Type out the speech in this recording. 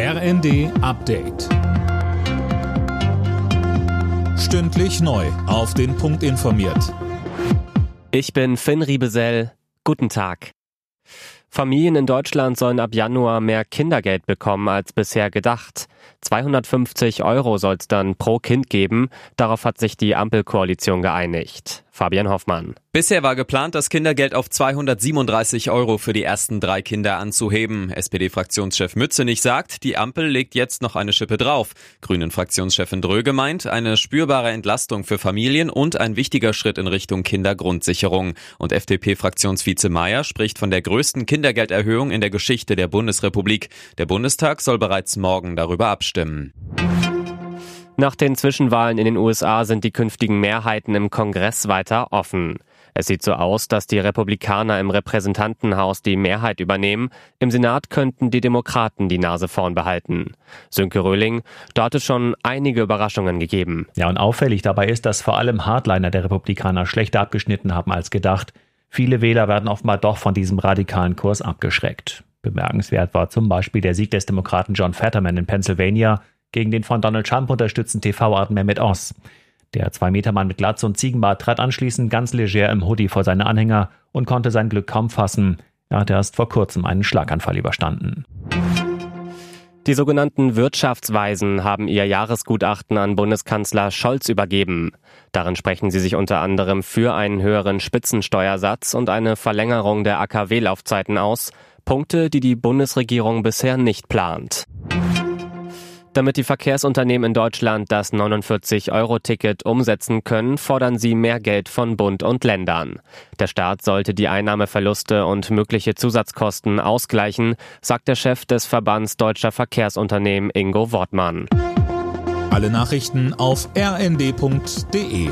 RND Update. Stündlich neu. Auf den Punkt informiert. Ich bin Finn Riebesell. Guten Tag. Familien in Deutschland sollen ab Januar mehr Kindergeld bekommen als bisher gedacht. 250 Euro soll es dann pro Kind geben. Darauf hat sich die Ampelkoalition geeinigt. Fabian Hoffmann. Bisher war geplant, das Kindergeld auf 237 Euro für die ersten drei Kinder anzuheben. SPD-Fraktionschef Mützenich sagt, die Ampel legt jetzt noch eine Schippe drauf. Grünen-Fraktionschefin Dröge meint, eine spürbare Entlastung für Familien und ein wichtiger Schritt in Richtung Kindergrundsicherung. Und FDP-Fraktionsvize Mayer spricht von der größten Kindergelderhöhung in der Geschichte der Bundesrepublik. Der Bundestag soll bereits morgen darüber abstimmen. Nach den Zwischenwahlen in den USA sind die künftigen Mehrheiten im Kongress weiter offen. Es sieht so aus, dass die Republikaner im Repräsentantenhaus die Mehrheit übernehmen. Im Senat könnten die Demokraten die Nase vorn behalten. Sönke Röhling, dort hat es schon einige Überraschungen gegeben. Ja, und auffällig dabei ist, dass vor allem Hardliner der Republikaner schlechter abgeschnitten haben als gedacht. Viele Wähler werden offenbar doch von diesem radikalen Kurs abgeschreckt. Bemerkenswert war zum Beispiel der Sieg des Demokraten John Fetterman in Pennsylvania, gegen den von Donald Trump unterstützten TV-Arten Mehmet Oz. Der Zwei-Meter-Mann mit Glatze und Ziegenbart trat anschließend ganz leger im Hoodie vor seine Anhänger und konnte sein Glück kaum fassen. Er hatte erst vor kurzem einen Schlaganfall überstanden. Die sogenannten Wirtschaftsweisen haben ihr Jahresgutachten an Bundeskanzler Scholz übergeben. Darin sprechen sie sich unter anderem für einen höheren Spitzensteuersatz und eine Verlängerung der AKW-Laufzeiten aus, Punkte, die die Bundesregierung bisher nicht plant. Damit die Verkehrsunternehmen in Deutschland das 49-Euro-Ticket umsetzen können, fordern sie mehr Geld von Bund und Ländern. Der Staat sollte die Einnahmeverluste und mögliche Zusatzkosten ausgleichen, sagt der Chef des Verbands Deutscher Verkehrsunternehmen Ingo Wortmann. Alle Nachrichten auf rnd.de